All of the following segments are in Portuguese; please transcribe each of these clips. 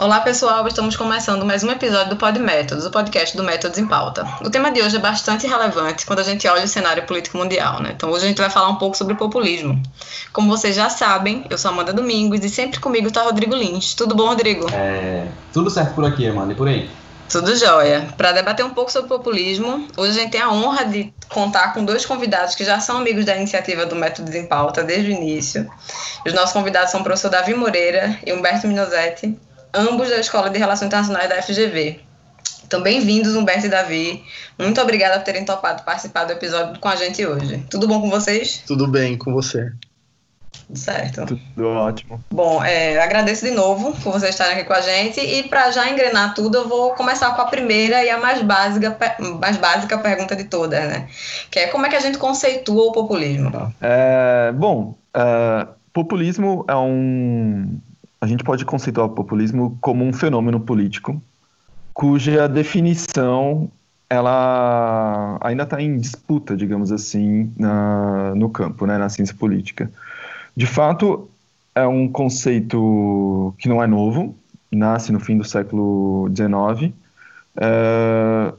Olá pessoal, estamos começando mais um episódio do Pod Métodos, o podcast do Métodos em Pauta. O tema de hoje é bastante relevante quando a gente olha o cenário político mundial, né? Então hoje a gente vai falar um pouco sobre populismo. Como vocês já sabem, eu sou Amanda Domingos e sempre comigo está Rodrigo Lins. Tudo bom, Rodrigo? É, tudo certo por aqui, Amanda, e por aí? Tudo jóia. Para debater um pouco sobre populismo, hoje a gente tem a honra de contar com dois convidados que já são amigos da iniciativa do Métodos em Pauta desde o início. Os nossos convidados são o professor Davi Moreira e Humberto Minosetti, ambos da Escola de Relações Internacionais da FGV. Então, bem-vindos, Humberto e Davi. Muito obrigada por terem topado participar do episódio com a gente hoje. Tudo bom com vocês? Tudo bem com você. Tudo certo. Tudo ótimo. Bom, é, agradeço de novo por vocês estarem aqui com a gente. E para já engrenar tudo, eu vou começar com a primeira e a mais básica, mais básica pergunta de todas, né? Que é como é que a gente conceitua o populismo? É, bom, é, populismo é um, a gente pode conceituar o populismo como um fenômeno político cuja definição ela ainda está em disputa, digamos assim, na, no campo, né, na ciência política. De fato, é um conceito que não é novo, nasce no fim do século XIX, é,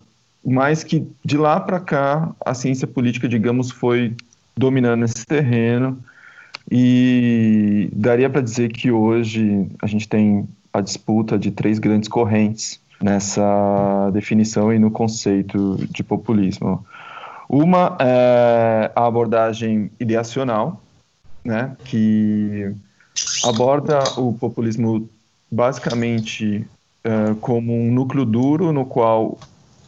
mas que de lá para cá a ciência política, digamos, foi dominando esse terreno e daria para dizer que hoje a gente tem a disputa de três grandes correntes nessa definição e no conceito de populismo. Uma é a abordagem ideacional, né, que aborda o populismo basicamente uh, como um núcleo duro no qual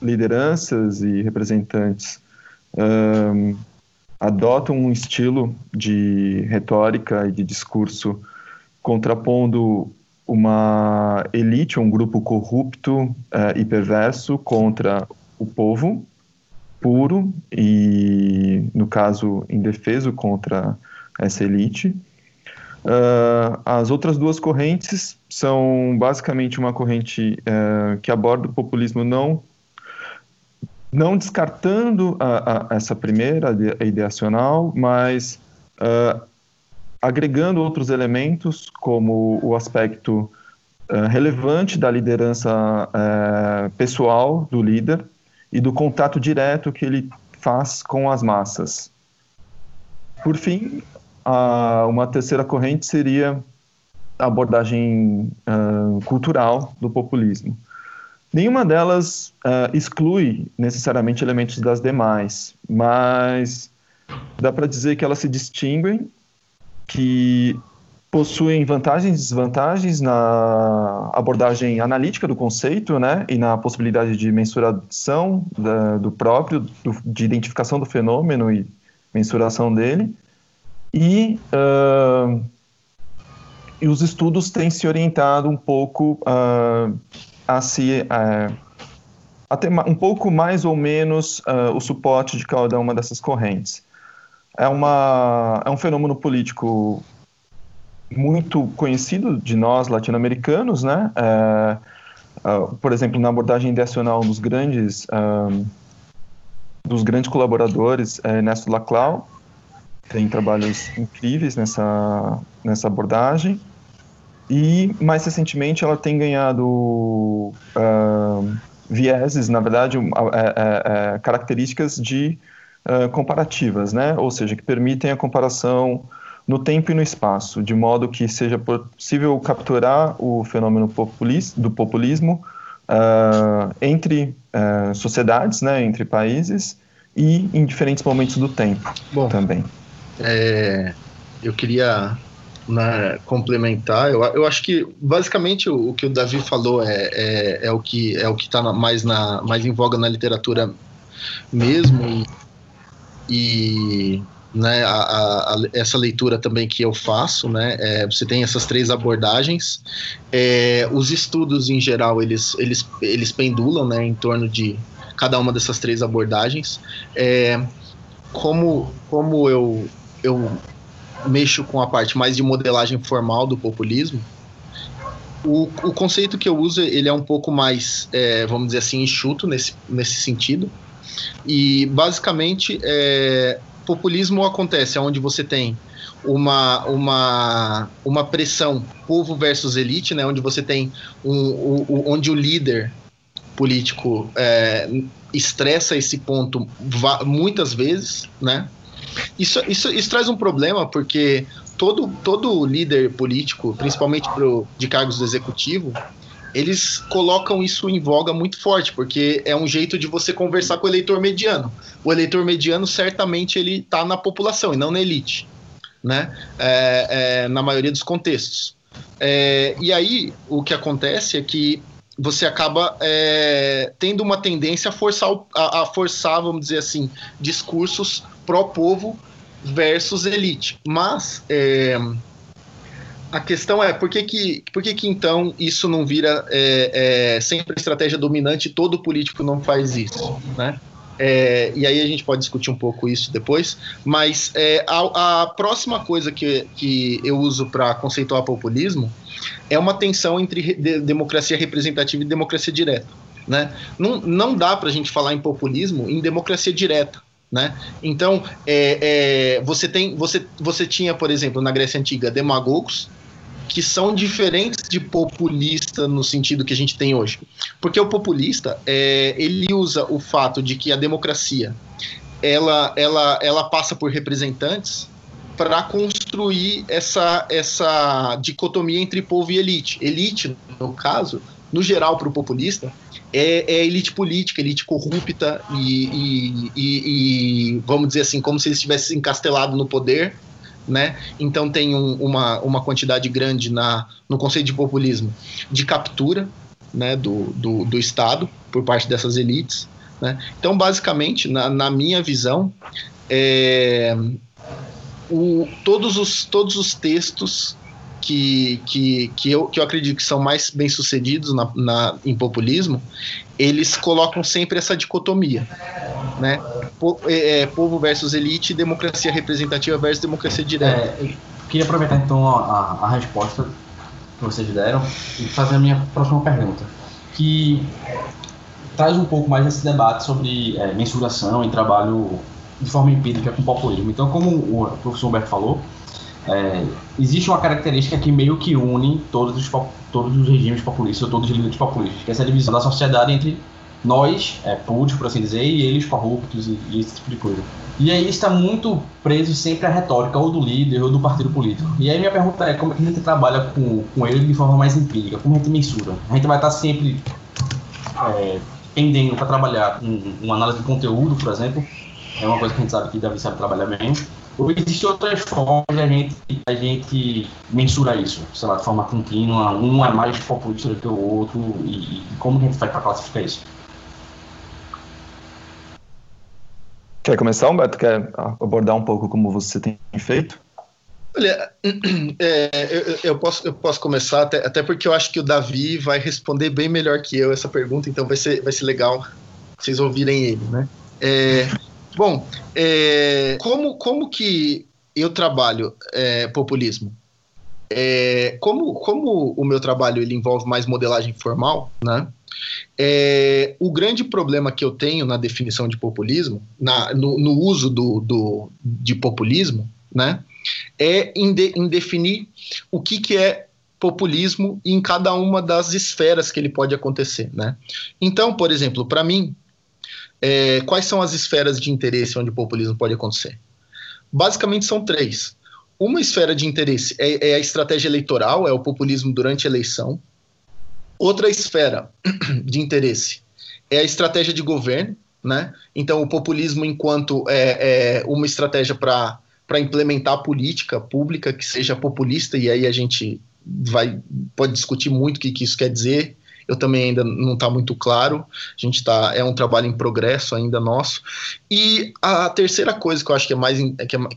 lideranças e representantes uh, adotam um estilo de retórica e de discurso contrapondo uma elite, um grupo corrupto uh, e perverso contra o povo puro e, no caso, indefeso contra essa elite. Uh, as outras duas correntes são basicamente uma corrente uh, que aborda o populismo não não descartando a, a, essa primeira, ideacional, mas uh, agregando outros elementos, como o aspecto uh, relevante da liderança uh, pessoal do líder e do contato direto que ele faz com as massas. Por fim, uma terceira corrente seria a abordagem cultural do populismo Nenhuma delas uh, exclui necessariamente elementos das demais, mas dá para dizer que elas se distinguem, que possuem vantagens e desvantagens na abordagem analítica do conceito, né, e na possibilidade de mensuração da, do próprio, do, de identificação do fenômeno e mensuração dele, e, uh, e os estudos têm se orientado um pouco uh, a se é, a ter um pouco mais ou menos uh, o suporte de cada uma dessas correntes. É, uma, é um fenômeno político muito conhecido de nós latino-americanos, né? Uh, por exemplo, na abordagem intencional dos grandes um, dos grandes colaboradores, é Ernesto Laclau, tem trabalhos incríveis nessa nessa abordagem. E mais recentemente ela tem ganhado uh, vieses, na verdade, uh, uh, características de comparativas, né? Ou seja, que permitem a comparação no tempo e no espaço, de modo que seja possível capturar o fenômeno populis do populismo entre sociedades, né? Entre países e em diferentes momentos do tempo Bom, também. É, eu queria né, complementar, eu, eu acho que basicamente o, o que o Davi falou é, é, é, o que é o que está mais na mais em voga na literatura mesmo. E, e né, a, a, essa leitura também que eu faço, né, é, você tem essas três abordagens, é, os estudos em geral eles eles eles pendulam, né, em torno de cada uma dessas três abordagens, é, como como eu eu mexo com a parte mais de modelagem formal do populismo, o, o conceito que eu uso ele é um pouco mais, é, vamos dizer assim, enxuto nesse, nesse sentido. E basicamente, é, populismo acontece onde você tem uma, uma, uma pressão povo versus elite, né, onde você tem um, um, onde o líder político é, estressa esse ponto muitas vezes, né? Isso, isso, isso traz um problema porque todo, todo líder político, principalmente pro, de cargos do executivo, eles colocam isso em voga muito forte, porque é um jeito de você conversar com o eleitor mediano. O eleitor mediano, certamente, ele está na população e não na elite, né? É, é, na maioria dos contextos. É, e aí, o que acontece é que você acaba é, tendo uma tendência a forçar, a, a forçar, vamos dizer assim, discursos pró-povo versus elite. Mas é, a questão é por que, que, por que, que então isso não vira é, é, sempre estratégia dominante todo político não faz isso, né? É, e aí a gente pode discutir um pouco isso depois, mas é, a, a, próxima coisa que, que eu uso para conceituar populismo é uma tensão entre de, democracia representativa e democracia direta. Né? Não, não dá para a gente falar em populismo em democracia direta. Né? Então, é, é, você, tem, você, você tinha, por exemplo, na Grécia Antiga, demagogos, que são diferentes de populista no sentido que a gente tem hoje. Porque o populista, é, ele usa o fato de que a democracia ela, ela, ela passa por representantes para construir essa, essa dicotomia entre povo e elite. Elite, no caso, no geral, para o populista, é, é, elite política, elite corrupta e, e, e, e, vamos dizer assim, como se eles estivessem encastelados no poder, né? Então tem um, uma, uma quantidade grande na, no conceito de populismo de captura né, do, do, do Estado por parte dessas elites. Né? Então, basicamente, na, na minha visão, é, o, todos, os, todos os textos que, que, que, eu, que eu acredito que são mais bem sucedidos na, na, em populismo, eles colocam sempre essa dicotomia, né? Po, é, é, povo versus elite, democracia representativa versus democracia direta. É, queria aproveitar então a, a, resposta que vocês deram e fazer a minha próxima pergunta, que traz um pouco mais esse debate sobre é, mensuração e trabalho de forma empírica com populismo. Então, como o professor Humberto falou, é, existe uma característica que meio que une todos os, todos os regimes populistas, ou todos os líderes populistas, que é essa divisão da sociedade entre nós, é, puros, por assim dizer, e eles corruptos e, e, esse tipo de coisa. E aí está muito preso sempre à retórica ou do líder ou do partido político. E aí minha pergunta é como é que a gente trabalha com, com ele de forma mais empírica, como a gente mensura? A gente vai estar sempre é, pendendo para trabalhar com uma análise de conteúdo, por exemplo, é uma coisa que a gente sabe que deve saber trabalhar bem, ou existem outras formas de a gente, a gente mensurar isso, sei lá, de forma contínua, um é mais populista do que o outro, e, e como a gente faz para classificar isso? Quer começar, Humberto? Quer abordar um pouco como você tem feito? Olha, é, eu, eu, posso, eu posso começar, até, até porque eu acho que o Davi vai responder bem melhor que eu essa pergunta, então vai ser, vai ser legal vocês ouvirem ele, né? É, Bom, é, como, como que eu trabalho é, populismo? É, como, como o meu trabalho ele envolve mais modelagem formal, né? É, o grande problema que eu tenho na definição de populismo, na, no, no uso do, do, de populismo, né, é em, de, em definir o que, que é populismo em cada uma das esferas que ele pode acontecer, né? Então, por exemplo, para mim, é, quais são as esferas de interesse onde o populismo pode acontecer? Basicamente são três. Uma esfera de interesse é, é a estratégia eleitoral, é o populismo durante a eleição. Outra esfera de interesse é a estratégia de governo, né? Então, o populismo enquanto é, é uma estratégia para implementar política pública que seja populista, e aí a gente vai pode discutir muito o que, que isso quer dizer, eu também ainda não está muito claro. A gente está é um trabalho em progresso ainda nosso. E a terceira coisa que eu acho que é mais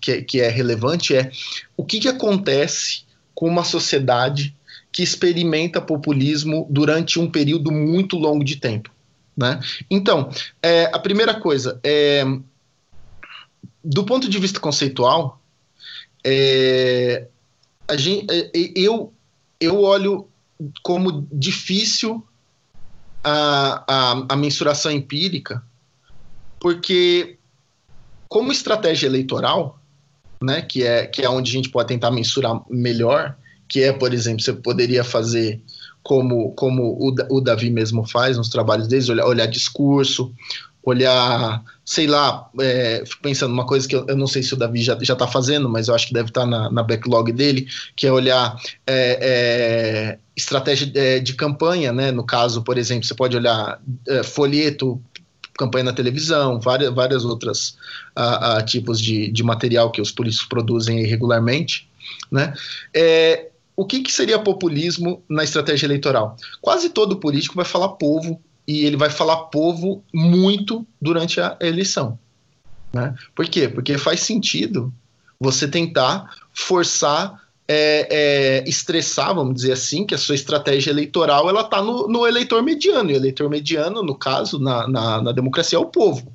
que é, que é relevante é o que, que acontece com uma sociedade que experimenta populismo durante um período muito longo de tempo. Né? Então, é, a primeira coisa é do ponto de vista conceitual, é, gente, é, eu, eu olho como difícil a, a, a mensuração empírica, porque, como estratégia eleitoral, né, que é que é onde a gente pode tentar mensurar melhor, que é, por exemplo, você poderia fazer como, como o, o Davi mesmo faz nos trabalhos deles, olhar, olhar discurso, olhar, sei lá, é, fico pensando uma coisa que eu, eu, não sei se o Davi já está fazendo, mas eu acho que deve estar tá na, na backlog dele, que é olhar é, é, estratégia de, de, campanha, né? No caso, por exemplo, você pode olhar é, folheto, campanha na televisão, várias, várias outras a, a, tipos de, de material que os políticos produzem regularmente, né? É, o que, que seria populismo na estratégia eleitoral? Quase todo político vai falar povo e ele vai falar povo muito durante a eleição. Né? Por quê? Porque faz sentido você tentar forçar, é, é, estressar, vamos dizer assim, que a sua estratégia eleitoral ela está no, no, eleitor mediano. E o eleitor mediano, no caso, na, na, na democracia, é o povo.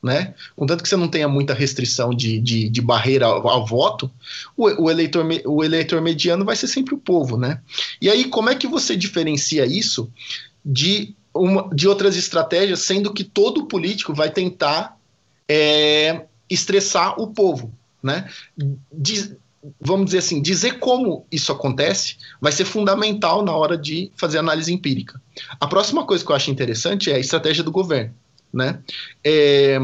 Né? Contanto que você não tenha muita restrição de, de, de barreira ao, ao voto, o, o, eleitor, o eleitor mediano vai ser sempre o povo, né? E aí, como é que você diferencia isso de uma, de outras estratégias, sendo que todo político vai tentar é, estressar o povo, né? Vamos dizer assim, dizer como isso acontece vai ser fundamental na hora de fazer análise empírica. A próxima coisa que eu acho interessante é a estratégia do governo, né? É,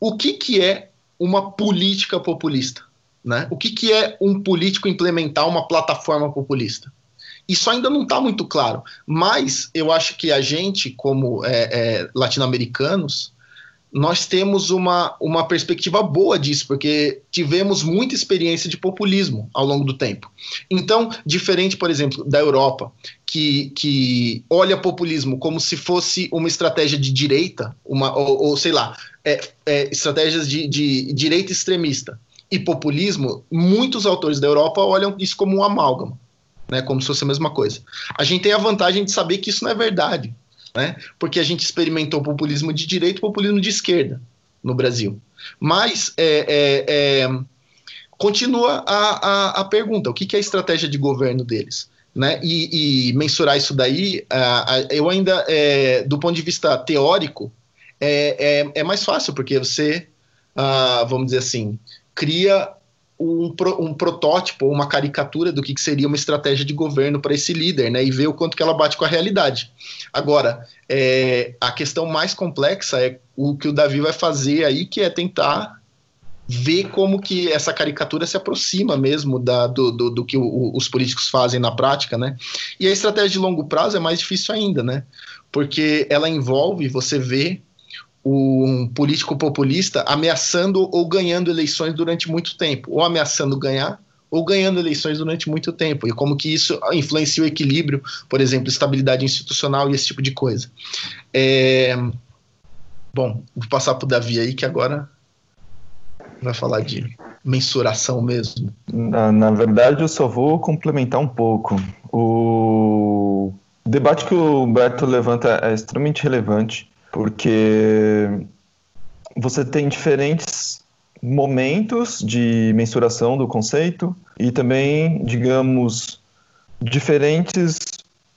o que, que é uma política populista? Né? O que, que é um político implementar uma plataforma populista? Isso ainda não está muito claro, mas eu acho que a gente, como é, é, latino-americanos, nós temos uma, uma perspectiva boa disso, porque tivemos muita experiência de populismo ao longo do tempo. Então, diferente, por exemplo, da Europa, que, que olha populismo como se fosse uma estratégia de direita, uma, ou, ou sei lá, é, é, estratégias de, de direita extremista e populismo, muitos autores da Europa olham isso como um amálgama né, como se fosse a mesma coisa. A gente tem a vantagem de saber que isso não é verdade, né, porque a gente experimentou populismo de direita e populismo de esquerda no Brasil. Mas é, é, é, continua a, a, a, pergunta: o que, que é a estratégia de governo deles? Né? E, e mensurar isso daí, eu ainda, é, do ponto de vista teórico, é, é, é mais fácil, porque você, ah, vamos dizer assim, cria um, um protótipo, uma caricatura do que, que seria uma estratégia de governo para esse líder, né? E ver o quanto que ela bate com a realidade. Agora, é, a questão mais complexa é o que o Davi vai fazer aí, que é tentar ver como que essa caricatura se aproxima mesmo da, do, do, do que o, os políticos fazem na prática, né? E a estratégia de longo prazo é mais difícil ainda, né? Porque ela envolve você ver um político populista ameaçando ou ganhando eleições durante muito tempo, ou ameaçando ganhar ou ganhando eleições durante muito tempo, e como que isso influencia o equilíbrio, por exemplo, estabilidade institucional e esse tipo de coisa. É... Bom, vou passar para o Davi aí, que agora vai falar de mensuração mesmo. Na, na verdade, eu só vou complementar um pouco. O debate que o Humberto levanta é extremamente relevante porque você tem diferentes momentos de mensuração do conceito e também, digamos, diferentes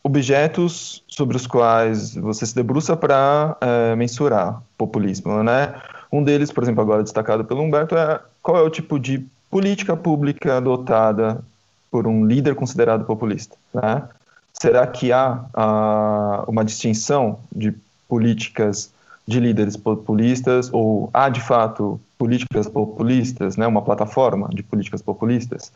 objetos sobre os quais você se debruça para é, mensurar populismo, né? Um deles, por exemplo, agora destacado pelo Humberto, é qual é o tipo de política pública adotada por um líder considerado populista, né? Será que há ah, uma distinção de políticas de líderes populistas, ou há de fato políticas populistas, né, uma plataforma de políticas populistas.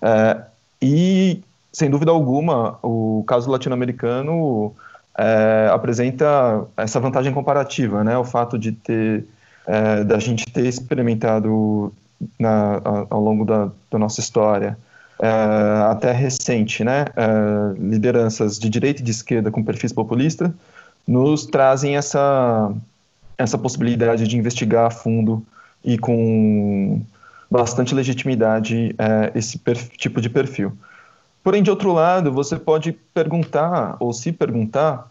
É, e, sem dúvida alguma, o caso latino-americano é, apresenta essa vantagem comparativa, né, o fato de ter, é, da gente ter experimentado na, ao longo da, da nossa história, até recente, né, lideranças de direita e de esquerda com perfis populistas, nos trazem essa, essa possibilidade de investigar a fundo e com bastante legitimidade é, esse tipo de perfil. Porém, de outro lado, você pode perguntar ou se perguntar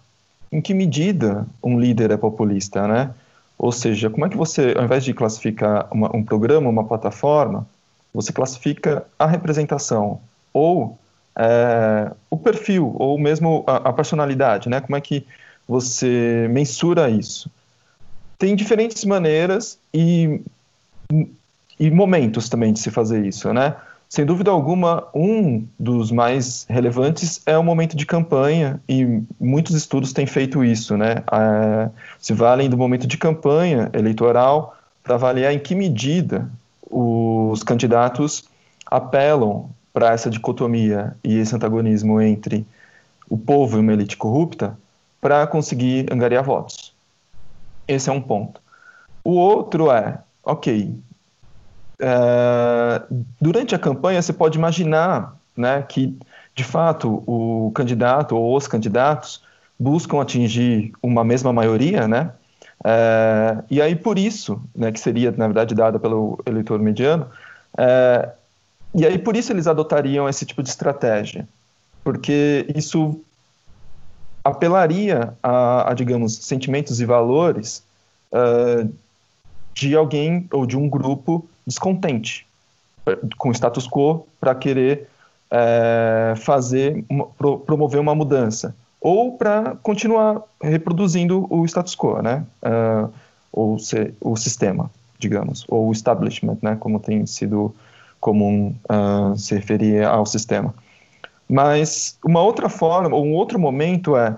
em que medida um líder é populista, né? Ou seja, como é que você, ao invés de classificar uma, um programa, uma plataforma, você classifica a representação ou é, o perfil ou mesmo a, a personalidade, né? Como é que você mensura isso? Tem diferentes maneiras e e momentos também de se fazer isso, né? Sem dúvida alguma, um dos mais relevantes é o momento de campanha, e muitos estudos têm feito isso, né? É, se valem do momento de campanha eleitoral para avaliar em que medida os candidatos apelam para essa dicotomia e esse antagonismo entre o povo e uma elite corrupta para conseguir angariar votos. Esse é um ponto. O outro é, ok, é, durante a campanha você pode imaginar né, que, de fato, o candidato ou os candidatos buscam atingir uma mesma maioria, né? É, e aí, por isso, né, que seria, na verdade, dada pelo eleitor mediano, é, e aí, por isso, eles adotariam esse tipo de estratégia, porque isso apelaria a, a digamos, sentimentos e valores uh, de alguém ou de um grupo descontente com o status quo para querer é, fazer, uma, pro, promover uma mudança ou para continuar reproduzindo o status quo, né? Uh, ou se, o sistema, digamos, ou o establishment, né? Como tem sido comum uh, se referir ao sistema. Mas uma outra forma, ou um outro momento é,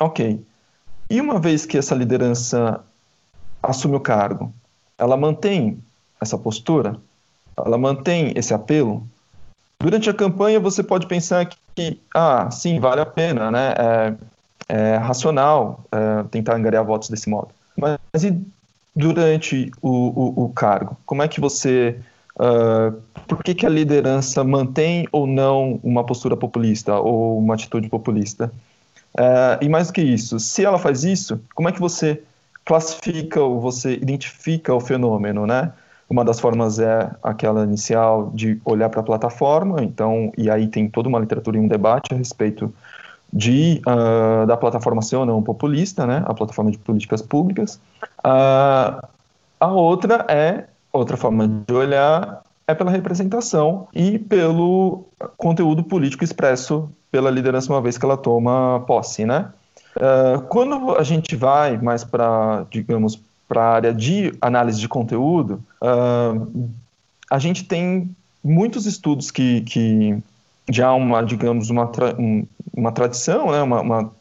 ok, e uma vez que essa liderança assume o cargo, ela mantém essa postura, ela mantém esse apelo. Durante a campanha você pode pensar que, ah, sim, vale a pena, né? É, é racional é, tentar angariar votos desse modo. Mas e durante o, o, o cargo? Como é que você Uh, por que, que, a liderança mantém ou não uma postura populista ou uma atitude populista? Uh, e mais do que isso, se ela faz isso, como é que você classifica ou você identifica o fenômeno, né? Uma das formas é aquela inicial de olhar para a plataforma, então, e aí tem toda uma literatura e um debate a respeito de, uh, da plataforma ser ou não populista, né? A plataforma de políticas públicas. Uh, a outra é, outra forma de olhar é pela representação e pelo conteúdo político expresso pela liderança uma vez que ela toma posse, né? Uh, quando a gente vai mais para, digamos, para a área de análise de conteúdo, uh, a gente tem muitos estudos que, que já uma, digamos, uma, tra uma tradição, né, uma, uma,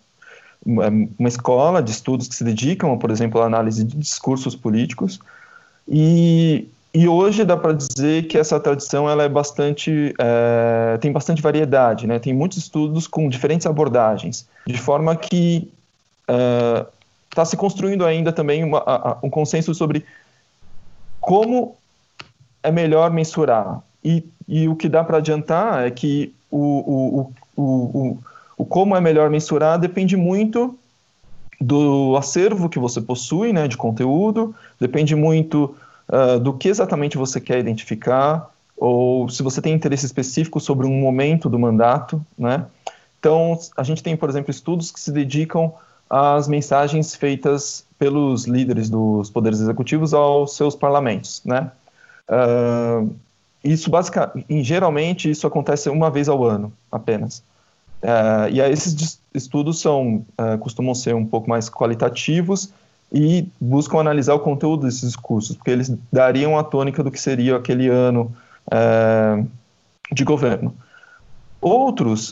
uma, escola de estudos que se dedicam, por exemplo, à análise de discursos políticos, e, e hoje dá para dizer que essa tradição ela é bastante, é, tem bastante variedade, né, tem muitos estudos com diferentes abordagens, de forma que está uh, se construindo ainda também uma, a, um consenso sobre como é melhor mensurar. E, e o que dá para adiantar é que o, o, o, o, o como é melhor mensurar depende muito do acervo que você possui, né, de conteúdo, depende muito uh, do que exatamente você quer identificar, ou se você tem interesse específico sobre um momento do mandato, né. Então, a gente tem, por exemplo, estudos que se dedicam às mensagens feitas pelos líderes dos poderes executivos aos seus parlamentos, né. Uh, isso basicamente, geralmente isso acontece uma vez ao ano apenas. Uh, e aí esses estudos são uh, costumam ser um pouco mais qualitativos e buscam analisar o conteúdo desses discursos, porque eles dariam a tônica do que seria aquele ano uh, de governo. Outros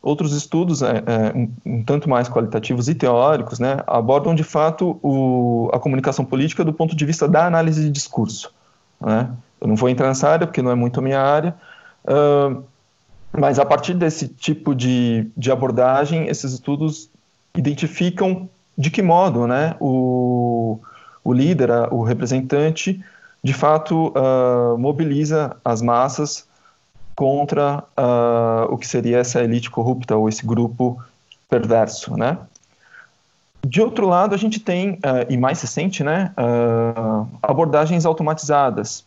outros estudos é, é, um, um, tanto mais qualitativos e teóricos né, abordam de fato o, a comunicação política do ponto de vista da análise de discurso. Né? Eu não vou entrar nessa área porque não é muito a minha área, uh, mas a partir desse tipo de, de abordagem, esses estudos identificam de que modo né, o, o líder, o representante, de fato uh, mobiliza as massas contra uh, o que seria essa elite corrupta ou esse grupo perverso, né? De outro lado, a gente tem, uh, e mais recente, né, abordagens automatizadas.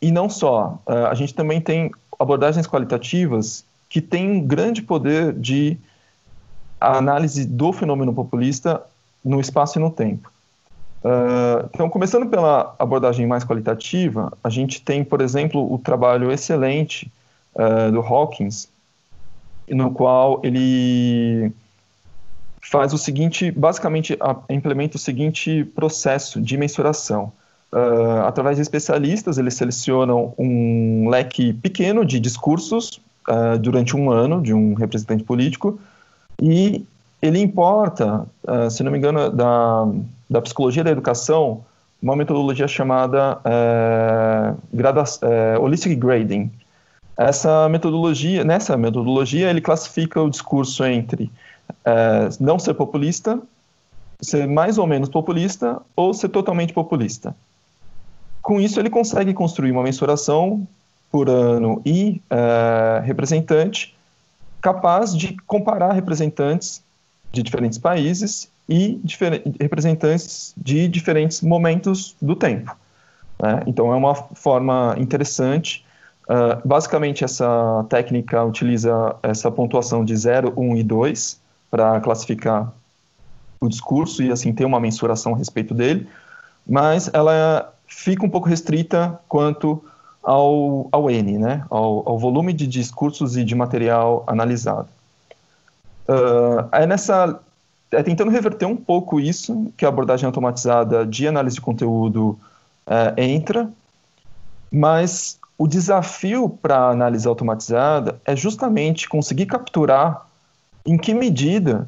E não só, a gente também tem abordagens qualitativas que têm um grande poder de análise do fenômeno populista no espaço e no tempo. Uh, então, começando pela abordagem mais qualitativa, a gente tem, por exemplo, o trabalho excelente uh, do Hawkins, no qual ele faz o seguinte, basicamente implementa o seguinte processo de mensuração. Uh, através de especialistas, eles selecionam um leque pequeno de discursos uh, durante um ano de um representante político e ele importa, uh, se não me engano, da, da psicologia da educação, uma metodologia chamada holistic grading. Essa metodologia, nessa metodologia, ele classifica o discurso entre não ser populista, ser mais ou menos populista ou ser totalmente populista. Com isso, ele consegue construir uma mensuração por ano e uh, representante capaz de comparar representantes de diferentes países e difer representantes de diferentes momentos do tempo. Né? Então, é uma forma interessante. Uh, basicamente, essa técnica utiliza essa pontuação de 0, 1 e 2 para classificar o discurso e assim ter uma mensuração a respeito dele, mas ela fica um pouco restrita quanto ao, ao N, né? ao, ao volume de discursos e de material analisado. Uh, é nessa é tentando reverter um pouco isso que a abordagem automatizada de análise de conteúdo uh, entra, mas o desafio para a análise automatizada é justamente conseguir capturar em que medida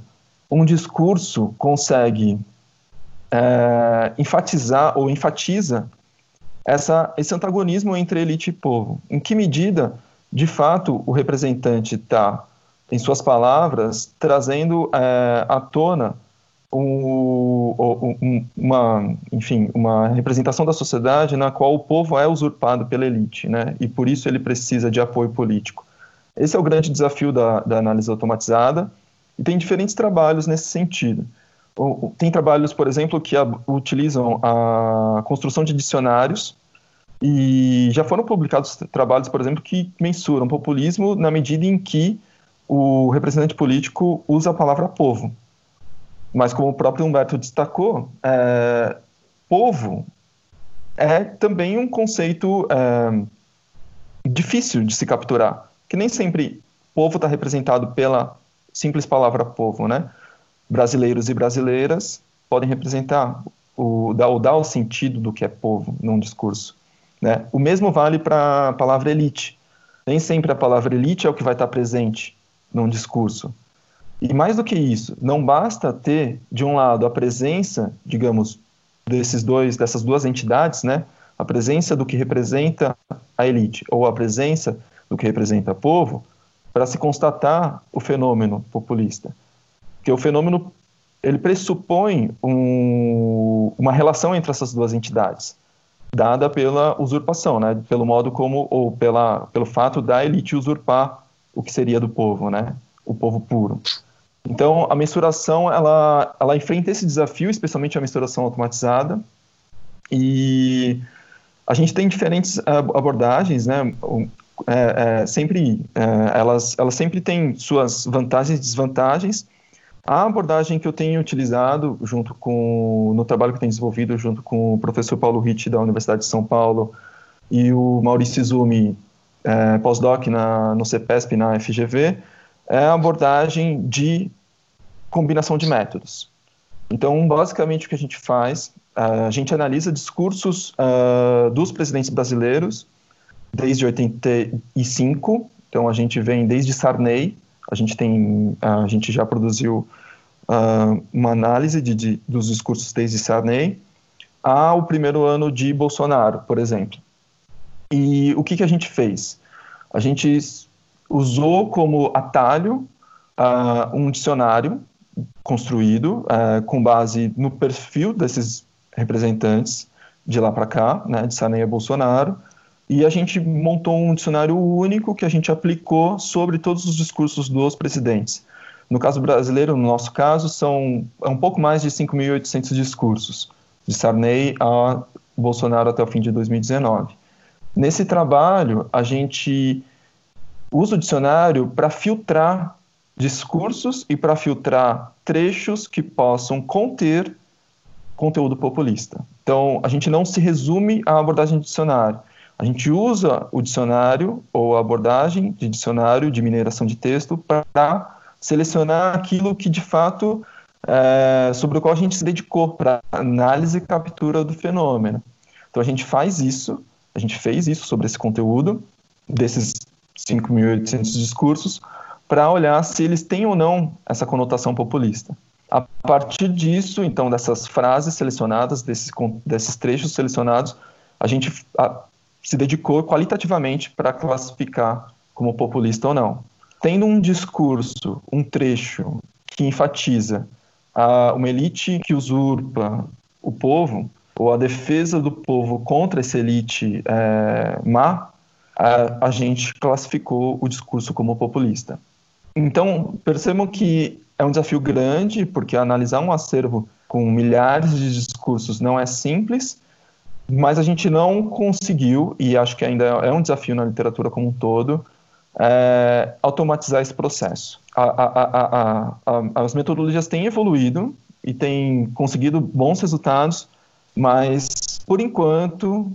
um discurso consegue é, enfatizar ou enfatiza essa, esse antagonismo entre elite e povo. Em que medida, de fato, o representante está, em suas palavras, trazendo é, à tona um, um, uma, enfim, uma representação da sociedade na qual o povo é usurpado pela elite, né? E por isso ele precisa de apoio político. Esse é o grande desafio da, da análise automatizada e tem diferentes trabalhos nesse sentido. Tem trabalhos, por exemplo, que utilizam a construção de dicionários e já foram publicados trabalhos, por exemplo, que mensuram populismo na medida em que o representante político usa a palavra povo. Mas como o próprio Humberto destacou, é, povo é também um conceito é, difícil de se capturar, que nem sempre povo está representado pela simples palavra povo, né? Brasileiros e brasileiras podem representar o dar, o dar o sentido do que é povo num discurso. Né? O mesmo vale para a palavra elite. Nem sempre a palavra elite é o que vai estar presente num discurso. E mais do que isso, não basta ter, de um lado, a presença, digamos, desses dois, dessas duas entidades, né? a presença do que representa a elite ou a presença do que representa o povo, para se constatar o fenômeno populista. Porque o fenômeno ele pressupõe um, uma relação entre essas duas entidades, dada pela usurpação, né? pelo modo como, ou pela, pelo fato da elite usurpar o que seria do povo, né? o povo puro. Então, a mensuração, ela, ela enfrenta esse desafio, especialmente a mensuração automatizada, e a gente tem diferentes abordagens, né? É, é, sempre, é, elas, elas sempre têm suas vantagens e desvantagens, a abordagem que eu tenho utilizado junto com no trabalho que tenho desenvolvido junto com o professor Paulo Ritt da Universidade de São Paulo e o Maurício Izumi, é, pós-doc no CEPESP na FGV, é a abordagem de combinação de métodos. Então, basicamente, o que a gente faz, a gente analisa discursos uh, dos presidentes brasileiros desde 85, então a gente vem desde Sarney, a gente tem, a gente já produziu uh, uma análise de, de, dos discursos desde Sarney ao primeiro ano de Bolsonaro, por exemplo. E o que, que a gente fez? A gente usou como atalho uh, um dicionário construído uh, com base no perfil desses representantes de lá para cá, né, de Sarney a Bolsonaro, e a gente montou um dicionário único que a gente aplicou sobre todos os discursos dos presidentes. No caso brasileiro, no nosso caso, são é um pouco mais de 5.800 discursos, de Sarney a Bolsonaro até o fim de 2019. Nesse trabalho, a gente usa o dicionário para filtrar discursos e para filtrar trechos que possam conter conteúdo populista. Então, a gente não se resume à abordagem do dicionário. A gente usa o dicionário ou a abordagem de dicionário de mineração de texto para selecionar aquilo que de fato é, sobre o qual a gente se dedicou para análise e captura do fenômeno. Então a gente faz isso, a gente fez isso sobre esse conteúdo, desses 5.800 discursos, para olhar se eles têm ou não essa conotação populista. A partir disso, então, dessas frases selecionadas, desses, desses trechos selecionados, a gente se dedicou qualitativamente para classificar como populista ou não. Tendo um discurso, um trecho que enfatiza a, uma elite que usurpa o povo, ou a defesa do povo contra essa elite é, má, a, a gente classificou o discurso como populista. Então, percebam que é um desafio grande, porque analisar um acervo com milhares de discursos não é simples, mas a gente não conseguiu, e acho que ainda é um desafio na literatura como um todo, é, automatizar esse processo. A, a, a, as metodologias têm evoluído e têm conseguido bons resultados, mas, por enquanto,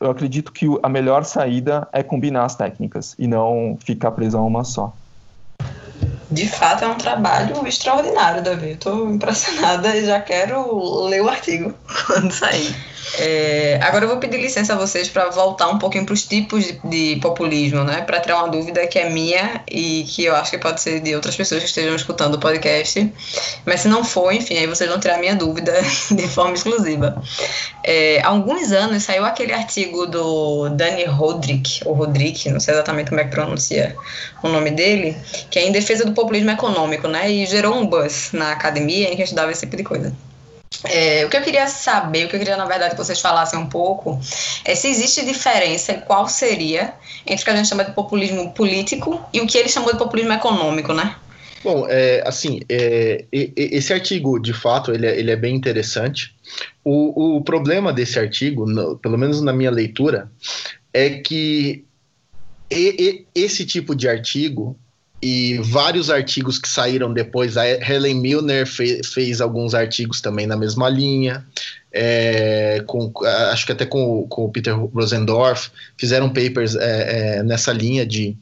eu acredito que a melhor saída é combinar as técnicas e não ficar preso a uma só de fato é um trabalho extraordinário, Davi. Estou impressionada e já quero ler o artigo quando sair. É, agora eu vou pedir licença a vocês para voltar um pouquinho para os tipos de, de, populismo, né? Para tirar uma dúvida que é minha e que eu acho que pode ser de outras pessoas que estejam escutando o podcast. Mas se não for, enfim, aí vocês vão tirar minha dúvida de forma exclusiva. É, há alguns anos saiu aquele artigo do Dani Rodrik, ou Rodrik, não sei exatamente como é que pronuncia o nome dele, que é em defesa do populismo econômico, né? E gerou um buzz na academia em que estudava esse tipo de coisa. É, o que eu queria saber, o que eu queria, na verdade, que vocês falassem um pouco, é se existe diferença e qual seria entre o que a gente chama de populismo político e o que ele chamou de populismo econômico, né? Bom, é, assim, é, esse artigo, de fato, ele é, ele é bem interessante. O, o problema desse artigo, no, pelo menos na minha leitura, é que e, e, esse tipo de artigo e vários artigos que saíram depois. A Helen Milner fe, fez alguns artigos também na mesma linha, é, com, acho que até com, com o Peter Rosendorf, fizeram papers é, é, nessa linha de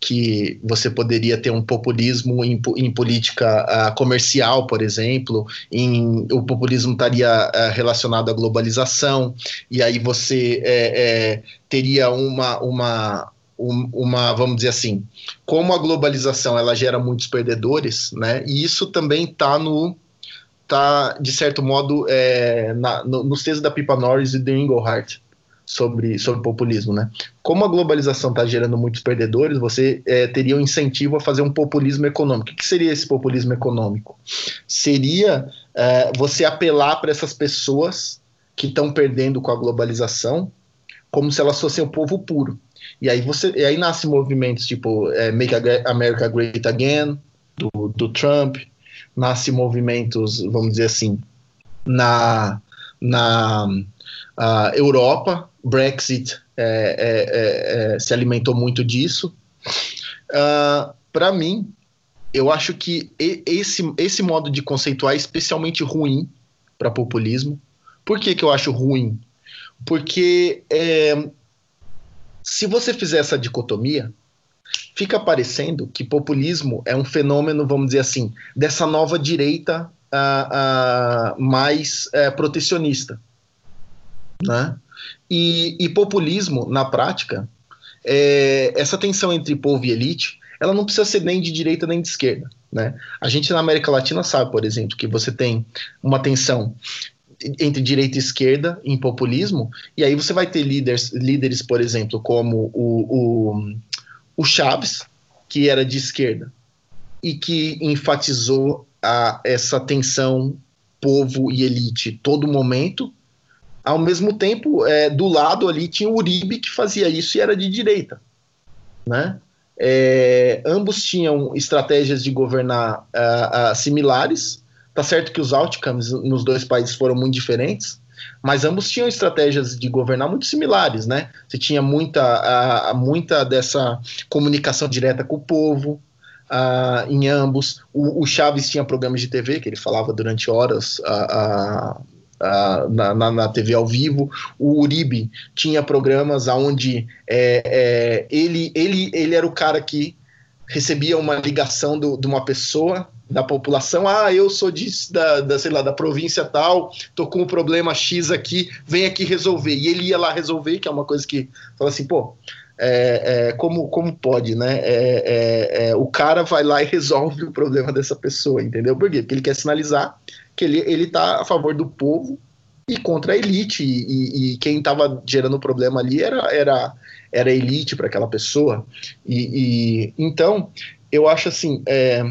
que você poderia ter um populismo em, em política comercial, por exemplo, em, o populismo estaria uh, relacionado à globalização, e aí você é, é, teria uma, uma uma, vamos dizer assim, como a globalização ela gera muitos perdedores, né? E isso também está no tá de certo modo é, na, no, nos textos da Pipa Norris e do Engelhardt sobre sobre populismo, né? Como a globalização está gerando muitos perdedores, você é, teria um incentivo a fazer um populismo econômico. O que, que seria esse populismo econômico? Seria é, você apelar para essas pessoas que estão perdendo com a globalização, como se elas fossem o povo puro. E aí você, e aí nascem movimentos tipo é, Make America Great Again do, do Trump, nasce movimentos, vamos dizer assim, na na uh, Europa, Brexit é, é, é, é, se alimentou muito disso. Uh, Para mim, eu acho que esse, esse modo de conceituar é especialmente ruim para populismo. Por que, que eu acho ruim? Porque é, se você fizer essa dicotomia, fica parecendo que populismo é um fenômeno, vamos dizer assim, dessa nova direita uh, uh, mais uh, protecionista. Né? E, e, populismo, na prática, é, essa tensão entre povo e elite, ela não precisa ser nem de direita nem de esquerda. Né? A gente na América Latina sabe, por exemplo, que você tem uma tensão entre direita e esquerda em populismo, e aí você vai ter líderes, líderes por exemplo, como o, o, o Chaves, que era de esquerda, e que enfatizou a, essa tensão povo e elite todo momento. Ao mesmo tempo, é, do lado ali tinha o Uribe que fazia isso e era de direita, né? É, ambos tinham estratégias de governar uh, uh, similares, Tá certo que os outcomes nos dois países foram muito diferentes, mas ambos tinham estratégias de governar muito similares, né? Você tinha muita, a, muita dessa comunicação direta com o povo a, em ambos. O, o, Chaves tinha programas de TV que ele falava durante horas a, na, na, na, TV ao vivo. O Uribe tinha programas onde é, é, ele, ele, ele era o cara que recebia uma ligação do, de uma pessoa da população, ah, eu sou de, da, da, sei lá, da província tal, tô com um problema X aqui, vem aqui resolver. E ele ia lá resolver, que é uma coisa que fala assim, pô, é, é, como, como pode, né? É, é, é, o cara vai lá e resolve o problema dessa pessoa, entendeu? Por quê? Porque ele quer sinalizar que ele, ele tá a favor do povo e contra a elite, e, e, e quem estava gerando o problema ali era, era, era elite para aquela pessoa. E, e, então, eu acho assim, é,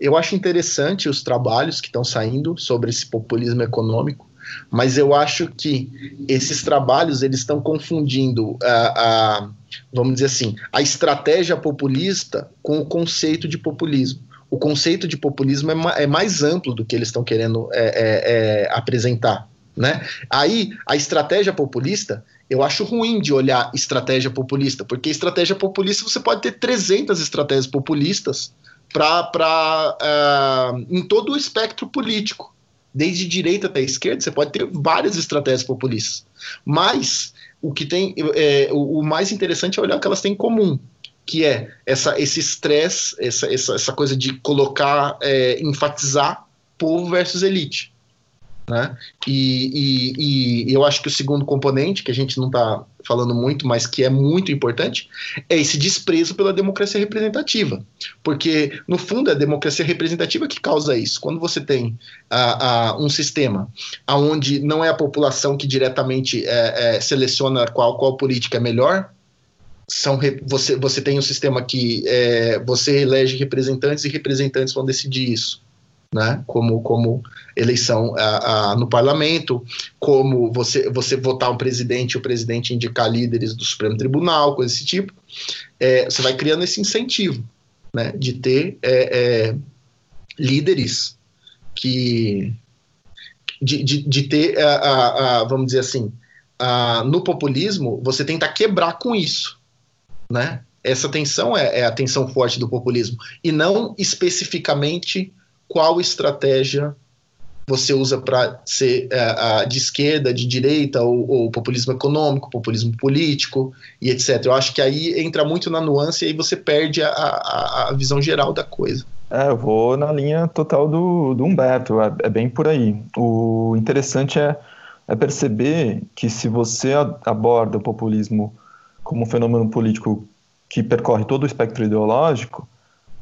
eu acho interessante os trabalhos que estão saindo sobre esse populismo econômico, mas eu acho que esses trabalhos eles estão confundindo a, a, vamos dizer assim, a estratégia populista com o conceito de populismo. O conceito de populismo é, é mais amplo do que eles estão querendo é, é, é, apresentar. Né? Aí, a estratégia populista, eu acho ruim de olhar estratégia populista, porque estratégia populista você pode ter 300 estratégias populistas para uh, é, em todo o espectro político desde direita até esquerda, você pode ter várias estratégias populistas. Mas o que tem. É, o, o, mais interessante é olhar o que elas têm em comum, que é essa, esse estresse, essa, essa, essa coisa de colocar, é, enfatizar povo versus elite. Né? E, e, e, eu acho que o segundo componente, que a gente não está falando muito, mas que é muito importante, é esse desprezo pela democracia representativa. Porque, no fundo, é a democracia representativa que causa isso. Quando você tem um sistema onde não é a população que diretamente é, é, seleciona qual, qual política é melhor, são você, você tem um sistema que é, você elege representantes e representantes vão decidir isso né? Como, como eleição a, a, no parlamento, como você, você votar um presidente o presidente indicar líderes do Supremo Tribunal, coisa desse tipo. É, você vai criando esse incentivo, né? De ter é, é, líderes que de, de, de ter a, vamos dizer assim no populismo você tenta quebrar com isso, né? Essa tensão é, é a tensão forte do populismo e não especificamente qual estratégia você usa para ser uh, de esquerda, de direita, ou, ou, populismo econômico, populismo político e etc. Eu acho que aí entra muito na nuance e aí você perde a, a, a visão geral da coisa. É, eu vou na linha total do, do Humberto, é, é bem por aí. O interessante é, é perceber que se você aborda o populismo como um fenômeno político que percorre todo o espectro ideológico,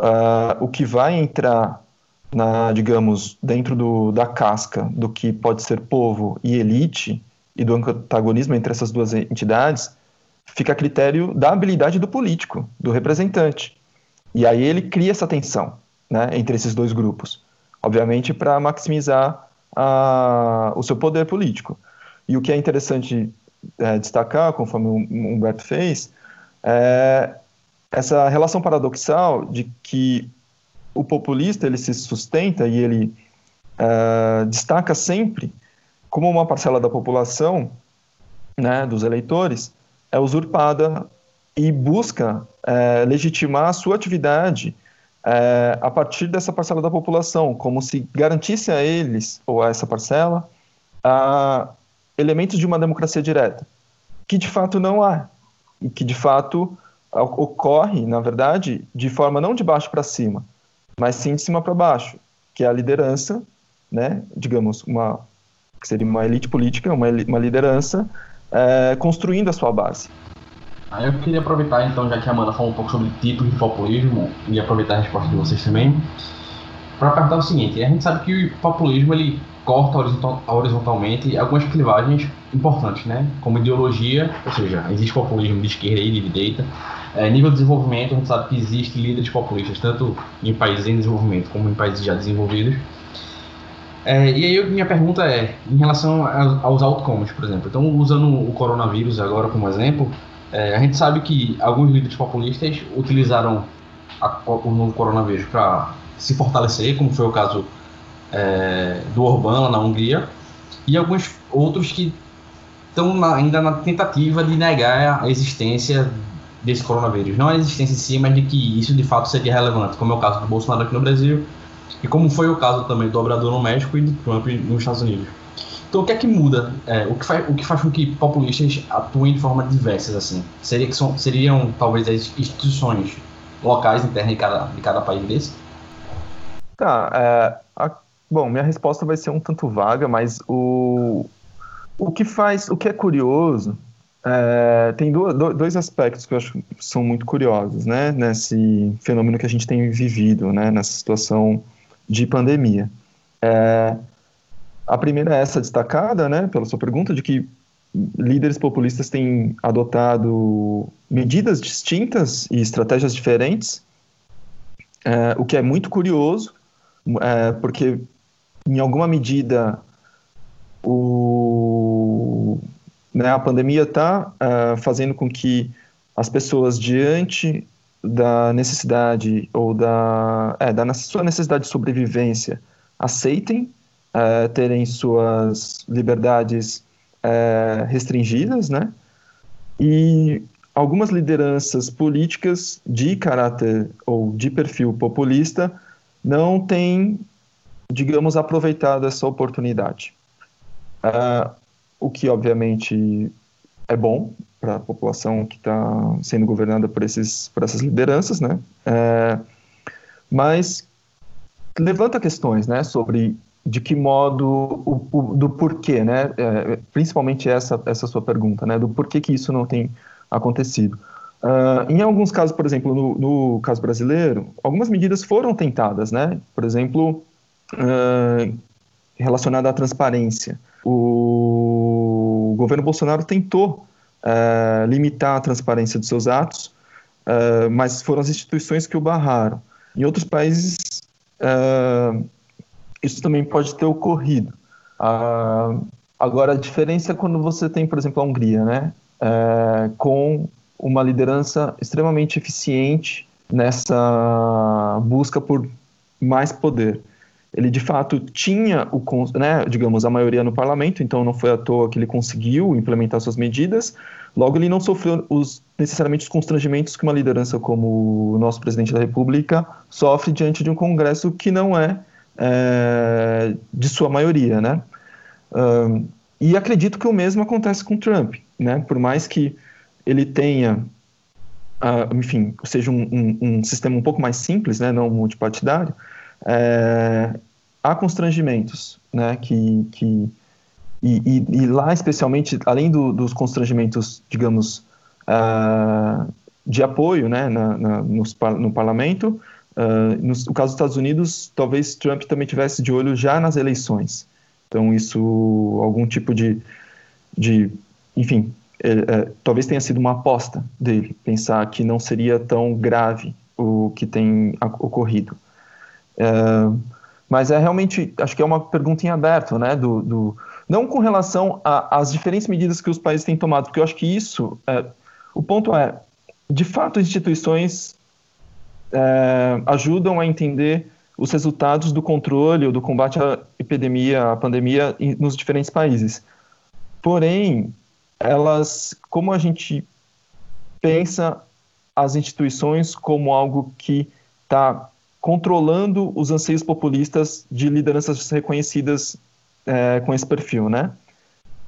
uh, o que vai entrar na, digamos, dentro do, da casca do que pode ser povo e elite e do antagonismo entre essas duas entidades, fica a critério da habilidade do político, do representante. E aí ele cria essa tensão né, entre esses dois grupos, obviamente para maximizar a, o seu poder político. E o que é interessante é, destacar, conforme o Humberto fez, é essa relação paradoxal de que o populista ele se sustenta e ele uh, destaca sempre como uma parcela da população, né, dos eleitores, é usurpada e busca uh, legitimar a sua atividade uh, a partir dessa parcela da população, como se garantisse a eles ou a essa parcela elementos de uma democracia direta, que de fato não há e que de fato ocorre, na verdade, de forma não de baixo para cima, mas sim de cima para baixo, que é a liderança, né, digamos, uma que seria uma elite política, uma, uma liderança é, construindo a sua base. Aí eu queria aproveitar, então, já que a Amanda falou um pouco sobre títulos de populismo, e aproveitar a resposta de vocês também, para perguntar o seguinte: a gente sabe que o populismo ele corta horizontal, horizontalmente algumas clivagens importantes, né? Como ideologia, ou seja, existe populismo de esquerda e de direita, é, nível de desenvolvimento, a gente sabe que existe líderes populistas, tanto em países em desenvolvimento como em países já desenvolvidos. É, e aí minha pergunta é, em relação aos outcomes, por exemplo. Então, usando o coronavírus agora como exemplo, é, a gente sabe que alguns líderes populistas utilizaram a, o novo coronavírus para se fortalecer, como foi o caso é, do Orbán lá na Hungria, e alguns outros que estão ainda na tentativa de negar a existência desse coronavírus. Não a existência em si, mas de que isso de fato seria relevante, como é o caso do Bolsonaro aqui no Brasil e como foi o caso também do Obrador no México e do Trump nos Estados Unidos. Então, o que é que muda? É, o, que faz, o que faz com que populistas atuem de forma diversas assim? Seria que são, seriam talvez as instituições locais internas de cada, de cada país desse? Tá, é, a, bom, minha resposta vai ser um tanto vaga, mas o, o que faz, o que é curioso, é, tem do, do, dois aspectos que eu acho que são muito curiosos, né, nesse fenômeno que a gente tem vivido, né, nessa situação de pandemia. É, a primeira é essa destacada, né, pela sua pergunta, de que líderes populistas têm adotado medidas distintas e estratégias diferentes, é, o que é muito curioso, é, porque em alguma medida o, né, a pandemia está é, fazendo com que as pessoas diante da necessidade ou da, é, da sua necessidade de sobrevivência aceitem é, terem suas liberdades é, restringidas, né? E algumas lideranças políticas de caráter ou de perfil populista não têm, digamos, aproveitado essa oportunidade. Uh, o que, obviamente, é bom para a população que está sendo governada por, esses, por essas lideranças, né? Uh, mas levanta questões, né, sobre de que modo, o, o, do porquê, né? É, principalmente essa, essa sua pergunta, né? Do porquê que isso não tem acontecido. Uh, em alguns casos, por exemplo, no, no, caso brasileiro, algumas medidas foram tentadas, né? Por exemplo, uh, relacionada à transparência. O governo Bolsonaro tentou uh, limitar a transparência dos seus atos, mas foram as instituições que o barraram. Em outros países, isso também pode ter ocorrido. agora, a diferença é quando você tem, por exemplo, a Hungria, né? com uma liderança extremamente eficiente nessa busca por mais poder. Ele de fato tinha o, né, digamos, a maioria no parlamento, então não foi à toa que ele conseguiu implementar suas medidas. Logo, ele não sofreu os, necessariamente os constrangimentos que uma liderança como o nosso presidente da República sofre diante de um Congresso que não é, é de sua maioria, né? Um, e acredito que o mesmo acontece com Trump né? Por mais que ele tenha, uh, enfim, seja um, um, um, sistema um pouco mais simples, né? Não multipartidário, é, há constrangimentos, né? Que, que e, e, e lá especialmente, além do, dos constrangimentos, digamos, uh, de apoio, né? Na, na no, no parlamento, Uh, no, no, caso dos Estados Unidos, talvez Trump também tivesse de olho já nas eleições. Então, isso, algum tipo de, de enfim, é, é, talvez tenha sido uma aposta dele, pensar que não seria tão grave o que tem ocorrido. É, mas é realmente, acho que é uma pergunta em aberto, né, do, do não com relação às diferentes medidas que os países têm tomado, porque eu acho que isso, é, o ponto é, de fato, instituições é, ajudam a entender os resultados do controle ou do combate à epidemia, à pandemia nos diferentes países. Porém, elas, como a gente pensa as instituições como algo que está controlando os anseios populistas de lideranças reconhecidas é, com esse perfil, né?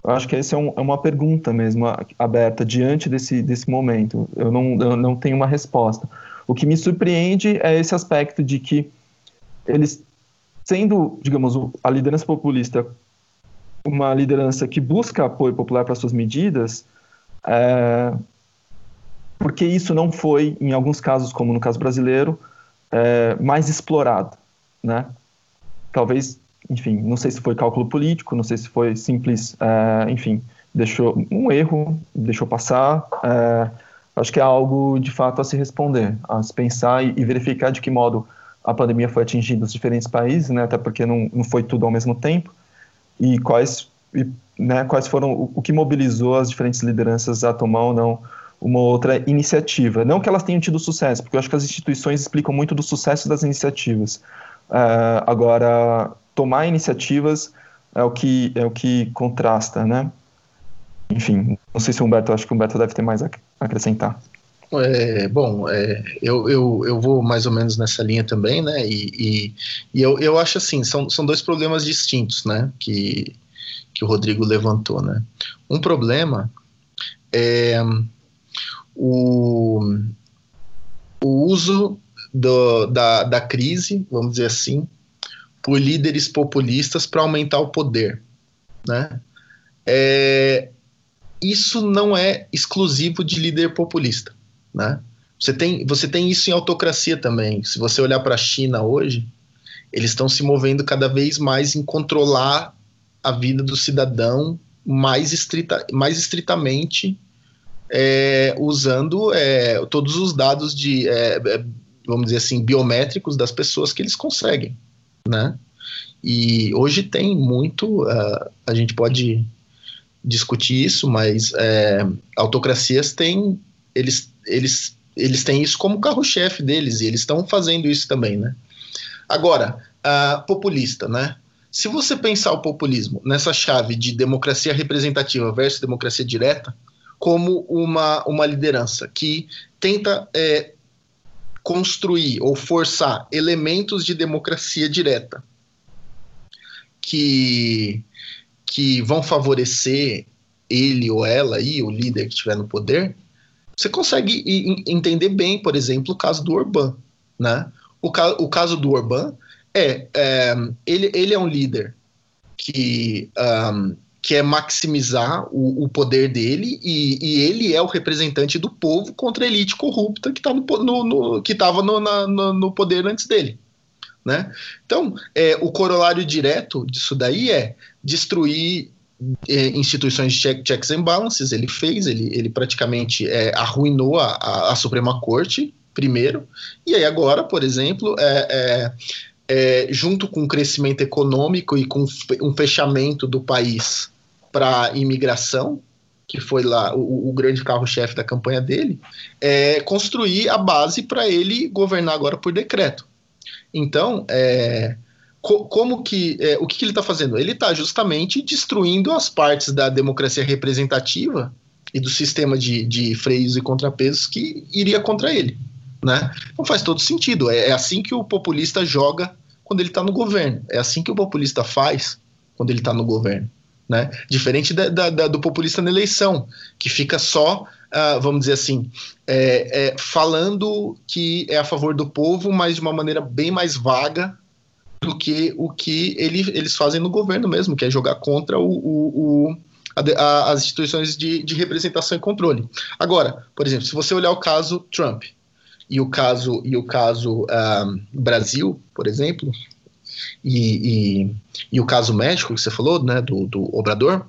Eu acho que essa é, um, é, uma pergunta mesmo aberta diante desse, desse momento. Eu não, eu não tenho uma resposta. O que me surpreende é esse aspecto de que eles, sendo, digamos, a liderança populista uma liderança que busca apoio popular para suas medidas, é, porque isso não foi, em alguns casos, como no caso brasileiro, é, mais explorado, né? Talvez, enfim, não sei se foi cálculo político, não sei se foi simples, é, enfim, deixou um erro, deixou passar. É, acho que é algo de fato a se responder, a se pensar e, e verificar de que modo a pandemia foi atingindo os diferentes países, né? Até porque não, não foi tudo ao mesmo tempo e quais, e, né, quais foram o, o, que mobilizou as diferentes lideranças a tomar ou não uma outra iniciativa. Não que elas tenham tido sucesso, porque eu acho que as instituições explicam muito do sucesso das iniciativas. Uh, agora, tomar iniciativas é o que é o que contrasta, né? Enfim, não sei se o Humberto, acho que o Humberto deve ter mais a acrescentar. É, bom, é, eu, eu, eu vou mais ou menos nessa linha também, né? E, e, e, eu, eu acho assim, são, são dois problemas distintos, né? Que, que o Rodrigo levantou, né? Um problema é o, o uso do, da, da crise, vamos dizer assim, por líderes populistas para aumentar o poder, né? É, isso não é exclusivo de líder populista, né? Você tem, você tem isso em autocracia também. Se você olhar para a China hoje, eles estão se movendo cada vez mais em controlar a vida do cidadão mais, estrita, mais estritamente, é, usando é, todos os dados de, é, é vamos dizer assim, biométricos das pessoas que eles conseguem, né? E hoje tem muito, uh, a gente pode discutir isso, mas é, autocracias têm, eles, eles, eles têm isso como carro-chefe deles e eles estão fazendo isso também, né? Agora, uh, populista, né? Se você pensar o populismo nessa chave de democracia representativa versus democracia direta, como uma, uma liderança que tenta é, construir ou forçar elementos de democracia direta que, que vão favorecer ele ou ela aí, o líder que estiver no poder, você consegue entender bem, por exemplo, o caso do Orbán, né? O, ca o caso do Orbán é, é, ele, ele é um líder que um, quer maximizar o, o poder dele e, e, ele é o representante do povo contra a elite corrupta que tá no, no, no que estava no, no, no, poder antes dele. Né? Então, é, o corolário direto disso daí é destruir é, instituições de check, checks and balances. Ele fez, ele, ele praticamente é, arruinou a, a, a, Suprema Corte primeiro, e aí agora, por exemplo, é, é junto com o crescimento econômico e com um fechamento do país para imigração, que foi lá o, o grande carro-chefe da campanha dele, é, construir a base para ele governar agora por decreto. Então, é, co como que é, o que, que ele está fazendo? Ele está justamente destruindo as partes da democracia representativa e do sistema de, de freios e contrapesos que iria contra ele. Né? Não faz todo sentido. É, é assim que o populista joga quando ele está no governo. É assim que o populista faz quando ele está no governo. Né? Diferente da, da, da, do populista na eleição, que fica só, uh, vamos dizer assim, é, é, falando que é a favor do povo, mas de uma maneira bem mais vaga do que o que ele, eles fazem no governo mesmo, que é jogar contra o, o, o as instituições de, de representação e controle. Agora, por exemplo, se você olhar o caso Trump, e o caso e o caso uh, Brasil, por exemplo, e, e, e, o caso México que você falou, né, do, do Obrador,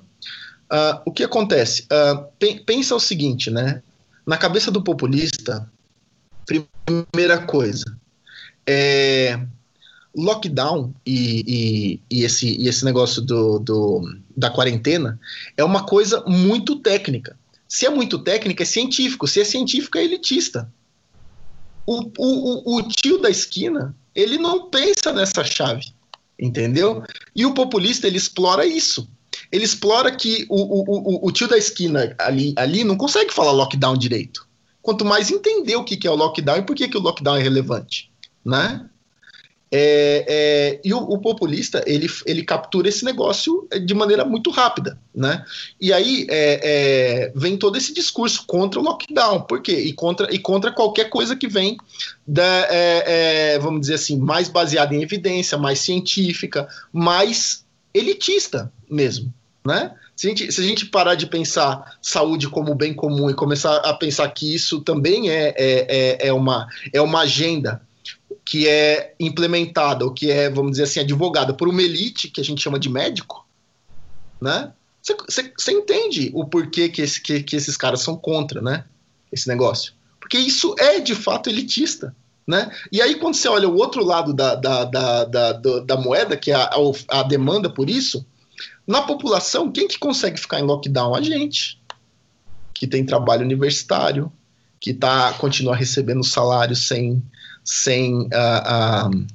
uh, o que acontece? Uh, pensa o seguinte, né? Na cabeça do populista, primeira coisa, é, lockdown e, e, e, esse, e esse negócio do, do, da quarentena é uma coisa muito técnica. Se é muito técnica, é científico. Se é científico, é elitista o, o, o tio da esquina, ele não pensa nessa chave, entendeu? E o populista, ele explora isso. Ele explora que o, o, o, tio da esquina ali, ali não consegue falar lockdown direito. Quanto mais entender o que, que é o lockdown e por que, que o lockdown é relevante, né? É, é, e o, o, populista ele, ele captura esse negócio de maneira muito rápida, né? E aí é, é vem todo esse discurso contra o lockdown, por quê? E contra, e contra qualquer coisa que vem da, é, é, vamos dizer assim, mais baseada em evidência, mais científica, mais elitista mesmo, né? Se a, gente, se a gente parar de pensar saúde como bem comum e começar a pensar que isso também é, é, é, uma, é uma agenda que é implementada, ou que é, vamos dizer assim, advogada por uma elite, que a gente chama de médico, né? Você entende o porquê que, esse, que, que, esses caras são contra, né? Esse negócio. Porque isso é, de fato, elitista. Né? E aí, quando você olha o outro lado da, da, da, da, da moeda, que é a, a, demanda por isso, na população, quem que consegue ficar em lockdown? A gente, que tem trabalho universitário, que tá, continua recebendo salário sem, sem, uh, uh,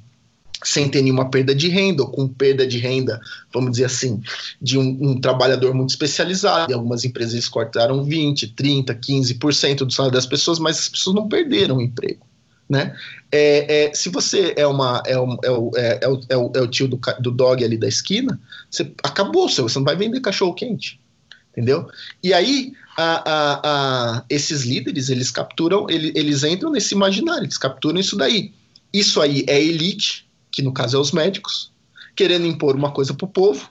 sem ter nenhuma perda de renda, ou com perda de renda, vamos dizer assim, de um, um trabalhador muito especializado. E algumas empresas cortaram 20%, 30%, 15% do salário das pessoas, mas as pessoas não perderam o emprego. Né? É, é, se você é, uma, é, um, é, o, é, é, o, é, o, é o tio do, do dog ali da esquina, você acabou, você não vai vender cachorro quente entendeu? E aí a, a, esses líderes eles capturam, eles, eles entram nesse imaginário, eles capturam isso daí. Isso aí é elite, que no caso é os médicos. querendo impor uma coisa para o povo,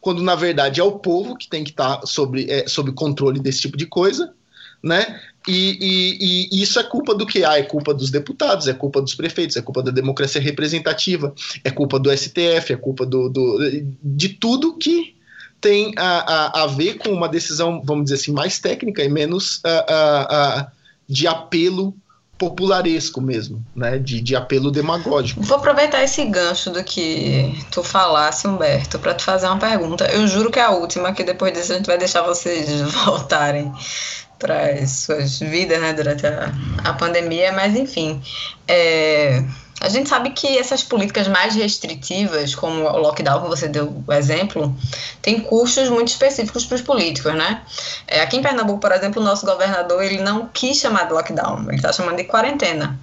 quando na verdade é o povo que tem que estar tá sobre, é, sob controle desse tipo de coisa, né? E, e, e, isso é culpa do que? Ah, é culpa dos deputados, é culpa dos prefeitos, é culpa da democracia representativa, é culpa do STF, é culpa do, do de tudo que tem a, a, a, ver com uma decisão, vamos dizer assim, mais técnica e menos a, a, a de apelo popularesco mesmo, né? De, de apelo demagógico. Vou aproveitar esse gancho do que tu falasse, Humberto, para te fazer uma pergunta. Eu juro que é a última, que depois disso a gente vai deixar vocês voltarem para as suas vidas, né, durante a, a pandemia, mas enfim. É, a gente sabe que essas políticas mais restritivas, como o lockdown, que você deu o exemplo, tem custos muito específicos para os políticos, né? É, aqui em Pernambuco, por exemplo, o nosso governador ele não quis chamar de lockdown, ele está chamando de quarentena.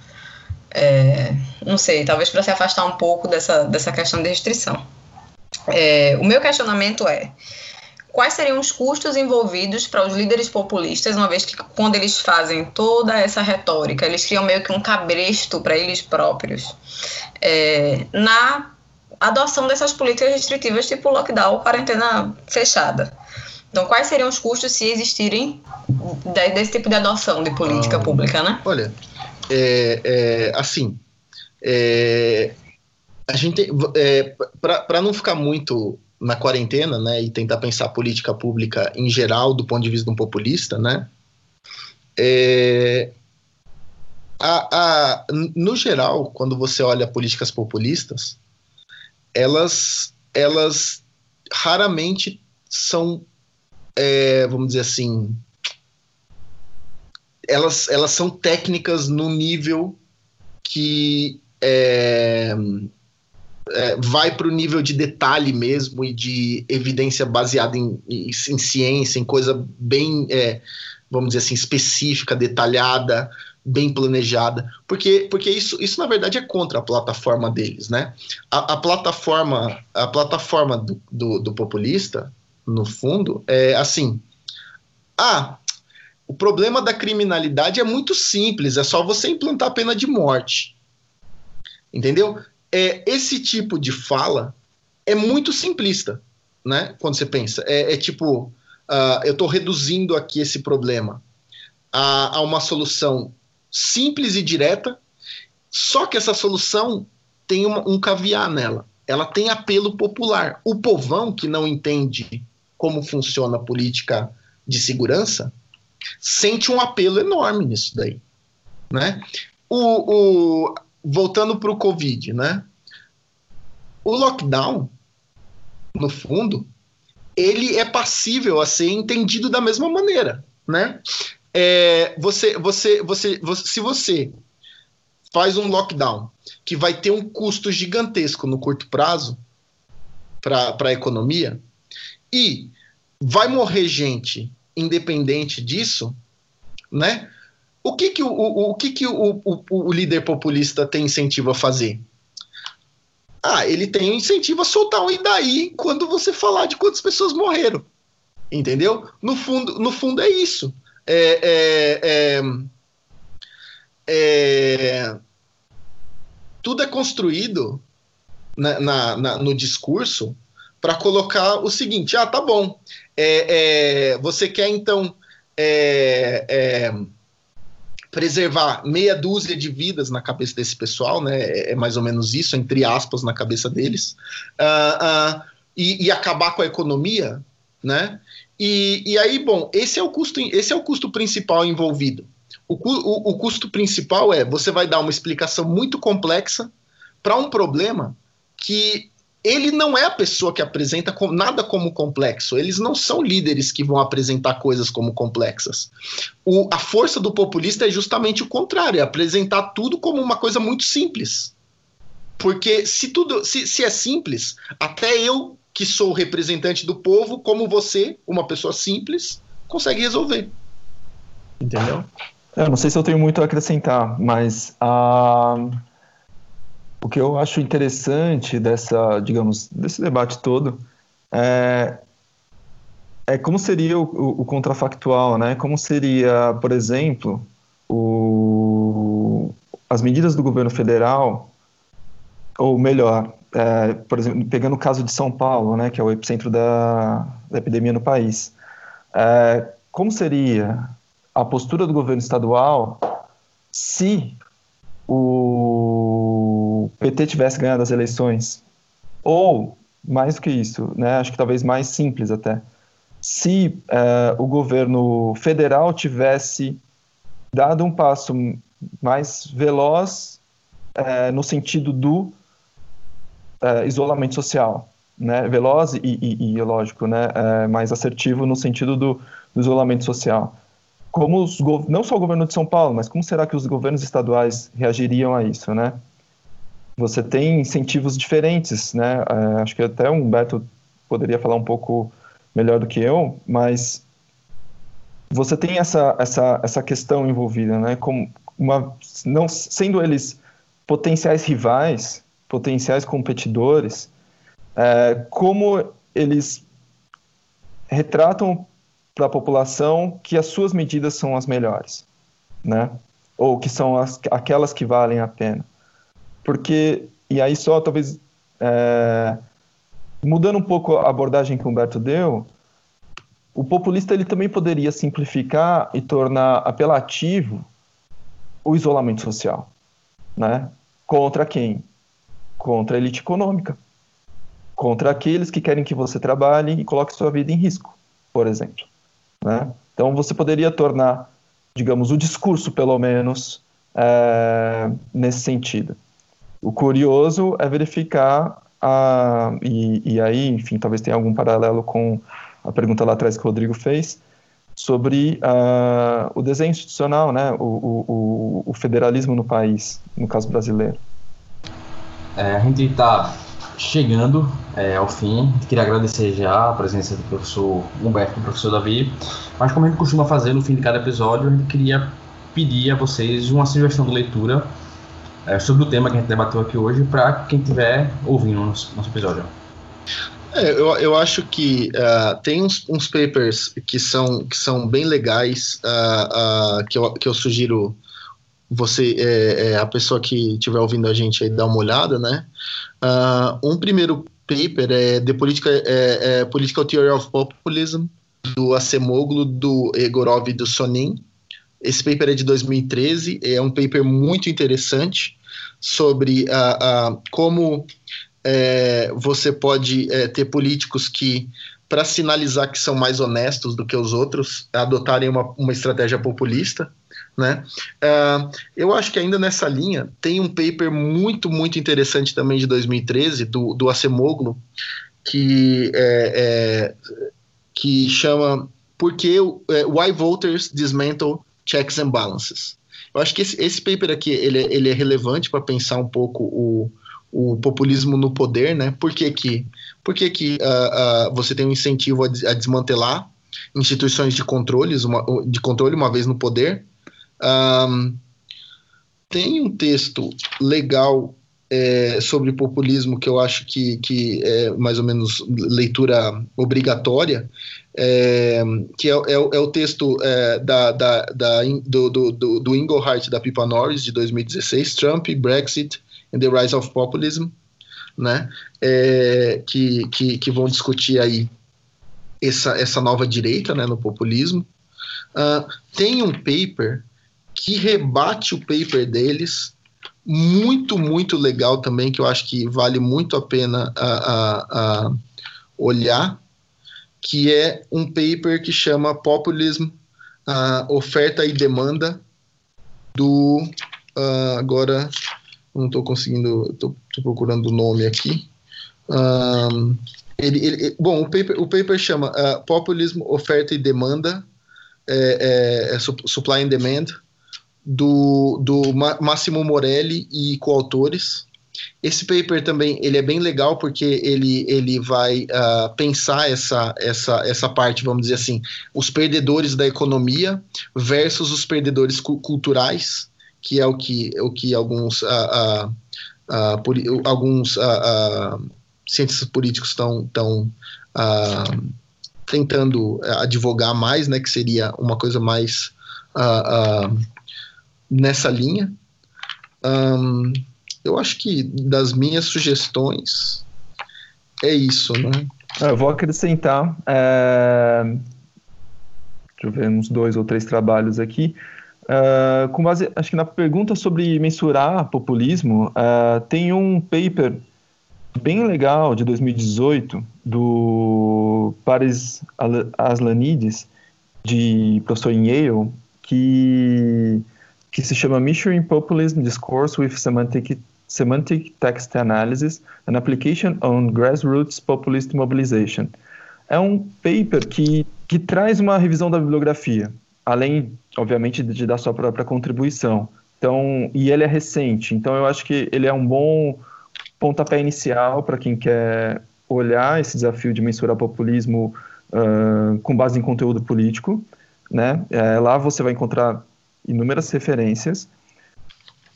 É, não sei, talvez para se afastar um pouco dessa, dessa questão de restrição. É, o meu questionamento é: quais seriam os custos envolvidos para os líderes populistas, uma vez que quando eles fazem toda essa retórica, eles criam meio que um cabresto para eles próprios é, na adoção dessas políticas restritivas, tipo lockdown, quarentena fechada. Então, quais seriam os custos se existirem desse tipo de adoção de política ah, pública, né? Olha, é, é, assim, é, a gente, é, para não ficar muito na quarentena, né, e tentar pensar política pública em geral do ponto de vista de um populista, né, é, a, a, no geral, quando você olha políticas populistas, elas, elas raramente são, é, vamos dizer assim, elas, elas são técnicas no nível que é, é, vai para o nível de detalhe mesmo e de evidência baseada em, em, em ciência, em coisa bem, é, vamos dizer assim, específica, detalhada, bem planejada, porque, porque isso, isso na verdade é contra a plataforma deles, né? A, a plataforma, a plataforma do, do, do populista, no fundo, é assim, ah, o problema da criminalidade é muito simples, é só você implantar a pena de morte. Entendeu? É, esse tipo de fala é muito simplista, né? Quando você pensa. É, é tipo, uh, eu estou reduzindo aqui esse problema a, a uma solução simples e direta, só que essa solução tem uma, um caviar nela. Ela tem apelo popular. O povão que não entende como funciona a política de segurança sente um apelo enorme nisso daí. Né? O, o, voltando para o Covid, né? O lockdown, no fundo, ele é passível a ser entendido da mesma maneira, né? É, você, você, você, você, se você faz um lockdown que vai ter um custo gigantesco no curto prazo para a economia e vai morrer gente independente disso, né? O que, que, o, o, o, que, que o, o, o líder populista tem incentivo a fazer? Ah, ele tem incentivo a soltar um e daí quando você falar de quantas pessoas morreram. Entendeu? No fundo, no fundo é isso. É, é, é, é tudo é construído na, na, na, no discurso para colocar o seguinte: ah, tá bom. É, é, você quer então preservar meia dúzia de vidas na cabeça desse pessoal, né? É, é mais ou menos isso, entre aspas, na cabeça deles, uh, uh, e, e, acabar com a economia, né? E, e, aí, bom, esse é o custo, esse é o custo principal envolvido. O, o, o custo principal é você vai dar uma explicação muito complexa para um problema que ele não é a pessoa que apresenta nada como complexo. Eles não são líderes que vão apresentar coisas como complexas. O, a força do populista é justamente o contrário, é apresentar tudo como uma coisa muito simples. Porque se tudo, se, se é simples, até eu que sou representante do povo, como você, uma pessoa simples, consegue resolver. Entendeu? Eu não sei se eu tenho muito a acrescentar, mas a uh o que eu acho interessante dessa, digamos, desse debate todo é, é como seria o, o, o contrafactual, né? Como seria, por exemplo, o, as medidas do governo federal, ou melhor, é, por exemplo, pegando o caso de São Paulo, né, que é o epicentro da, da epidemia no país, é, como seria a postura do governo estadual se o PT tivesse ganhado as eleições? Ou, mais do que isso, né, acho que talvez mais simples até, se é, o governo federal tivesse dado um passo mais veloz é, no sentido do é, isolamento social, né? Veloz e, e, e lógico, né? Mais assertivo no sentido do, do isolamento social. Como os não só o governo de São Paulo, mas como será que os governos estaduais reagiriam a isso, né? Você tem incentivos diferentes, né? É, acho que até o Humberto poderia falar um pouco melhor do que eu, mas você tem essa, essa, essa questão envolvida, né? Como uma, não sendo eles potenciais rivais, potenciais competidores, é, como eles retratam para a população que as suas medidas são as melhores, né? Ou que são as, aquelas que valem a pena. Porque, e aí só talvez é, mudando um pouco a abordagem que o Humberto deu, o populista ele também poderia simplificar e tornar apelativo o isolamento social, né? Contra quem? Contra a elite econômica, contra aqueles que querem que você trabalhe e coloque sua vida em risco, por exemplo, né? Então você poderia tornar, digamos, o discurso pelo menos é, nesse sentido. O curioso é verificar a, e, e aí, enfim, talvez tenha algum paralelo com a pergunta lá atrás que o Rodrigo fez, sobre uh, o desenho institucional, né, o, o, o, federalismo no país, no caso brasileiro. É, a gente está chegando é, ao fim, queria agradecer já a presença do professor Humberto e do professor Davi, mas como a gente costuma fazer no fim de cada episódio, a gente queria pedir a vocês uma sugestão de leitura é, sobre o tema que a gente debateu aqui hoje para quem estiver ouvindo nosso, nosso episódio. É, eu, eu acho que uh, tem uns, uns, papers que são, que são bem legais, uh, uh, que, eu, que eu sugiro você, é, é, a pessoa que estiver ouvindo a gente aí, dar uma olhada, né? um primeiro paper é The Political, é, é, Political Theory of Populism, do Acemoglu, do Egorov e do Sonin. Esse paper é de 2013, é um paper muito interessante sobre como é, você pode é, ter políticos que, para sinalizar que são mais honestos do que os outros, adotarem uma, uma estratégia populista. Né? Uh, eu acho que ainda nessa linha tem um paper muito, muito interessante também de 2013, do, do Acemoglu, que, é, é, que chama Por que é, Why Voters Dismantle Checks and Balances. Eu acho que esse, esse paper aqui ele, é, ele é relevante para pensar um pouco o, o populismo no poder, né? Por que que, por que, que uh, uh, você tem um incentivo a, a, desmantelar instituições de, controles, uma, de controle uma vez no poder? Um, tem um texto legal é, sobre populismo que eu acho que, que é mais ou menos leitura obrigatória, é, que é, é, é, o texto é, da, da, da, do, do, do, Engelhardt da Pipa Norris, de 2016, Trump, Brexit and the Rise of Populism, né? É, que, que, que, vão discutir aí essa, essa nova direita né, no populismo. Uh, tem um paper que rebate o paper deles, muito, muito legal também, que eu acho que vale muito a pena a, a, a olhar, que é um paper que chama Populism, Oferta e Demanda, do. Uh, agora não estou conseguindo, estou procurando o nome aqui. Um, ele, ele, bom, o paper, o paper chama uh, Populismo, Oferta e Demanda, é, é, é Supply and Demand, do, do Massimo Morelli e coautores. Esse paper também ele é bem legal porque ele, ele vai uh, pensar essa, essa, essa parte, vamos dizer assim, os perdedores da economia versus os perdedores cu culturais que é o que, o que alguns, uh, uh, uh, por, alguns cientistas políticos estão tão, tentando advogar mais, né, que seria uma coisa mais nessa linha. Um, eu acho que das minhas sugestões é isso, né? É, eu vou acrescentar, é... deixa eu ver, uns dois ou três trabalhos aqui. Uh, com base, acho que na pergunta sobre mensurar populismo, uh, tem um paper bem legal de 2018 do Paris Aslanides, de professor em Yale, que, que se chama Measuring Populism Discourse with Semantic, Semantic Text Analysis, an Application on Grassroots Populist Mobilization. É um paper que, que traz uma revisão da bibliografia, além, obviamente, de, dar sua própria contribuição. Então, e ele é recente, então eu acho que ele é um bom pontapé inicial para quem quer olhar esse desafio de mensurar populismo uh, com base em conteúdo político. Né? É, lá você vai encontrar inúmeras referências.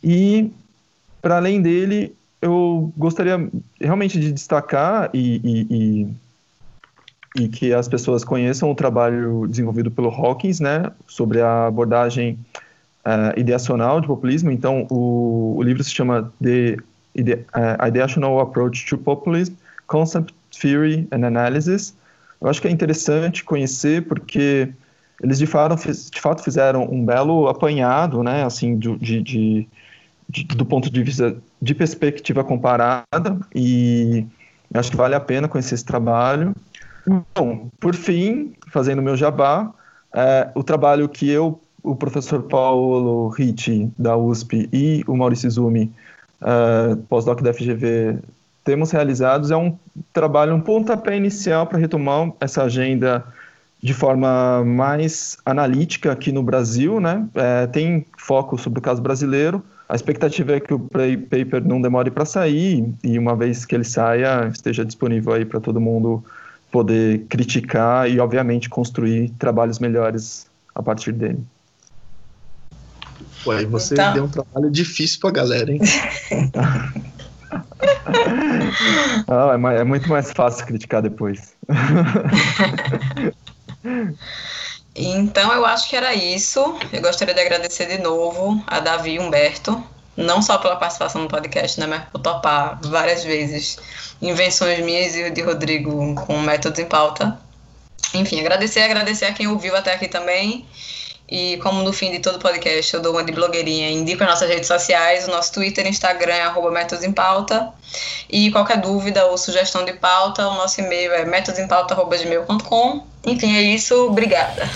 E, para além dele, eu gostaria realmente de destacar e, e, e, e, que as pessoas conheçam o trabalho desenvolvido pelo Hawkins, né, sobre a abordagem uh, ideacional de populismo. Então, o, o livro se chama The ide uh, Ideational Approach to Populism, Concept Theory and Analysis. Eu acho que é interessante conhecer porque eles de fato, de fato fizeram um belo apanhado, né, assim, de, de, de, de, do ponto de vista de perspectiva comparada e acho que vale a pena conhecer esse trabalho. Bom, por fim, fazendo meu jabá, é, o trabalho que eu, o professor Paulo Ritti, da USP, e o Maurício Zumi uh, pós-doc da FGV temos realizados é um trabalho, um pontapé inicial para retomar essa agenda de forma mais analítica aqui no Brasil, né? É, tem foco sobre o caso brasileiro. A expectativa é que o paper não demore para sair e uma vez que ele saia esteja disponível aí para todo mundo poder criticar e, obviamente, construir trabalhos melhores a partir dele. Aí você então... deu um trabalho difícil pra galera, hein? ah, é, é, muito mais fácil criticar depois. então eu acho que era isso. Eu gostaria de agradecer de novo a Davi e Humberto, não só pela participação no podcast, né, mas por topar várias vezes invenções minhas e de Rodrigo com métodos em pauta. Enfim, agradecer, agradecer a quem ouviu até aqui também. E como no fim de todo podcast eu dou uma de blogueirinha, indico as nossas redes sociais, o nosso Twitter Instagram é arroba Métodos em Pauta. E qualquer dúvida ou sugestão de pauta, o nosso e-mail é métodosempauta.gmail.com. Enfim, é isso. Obrigada.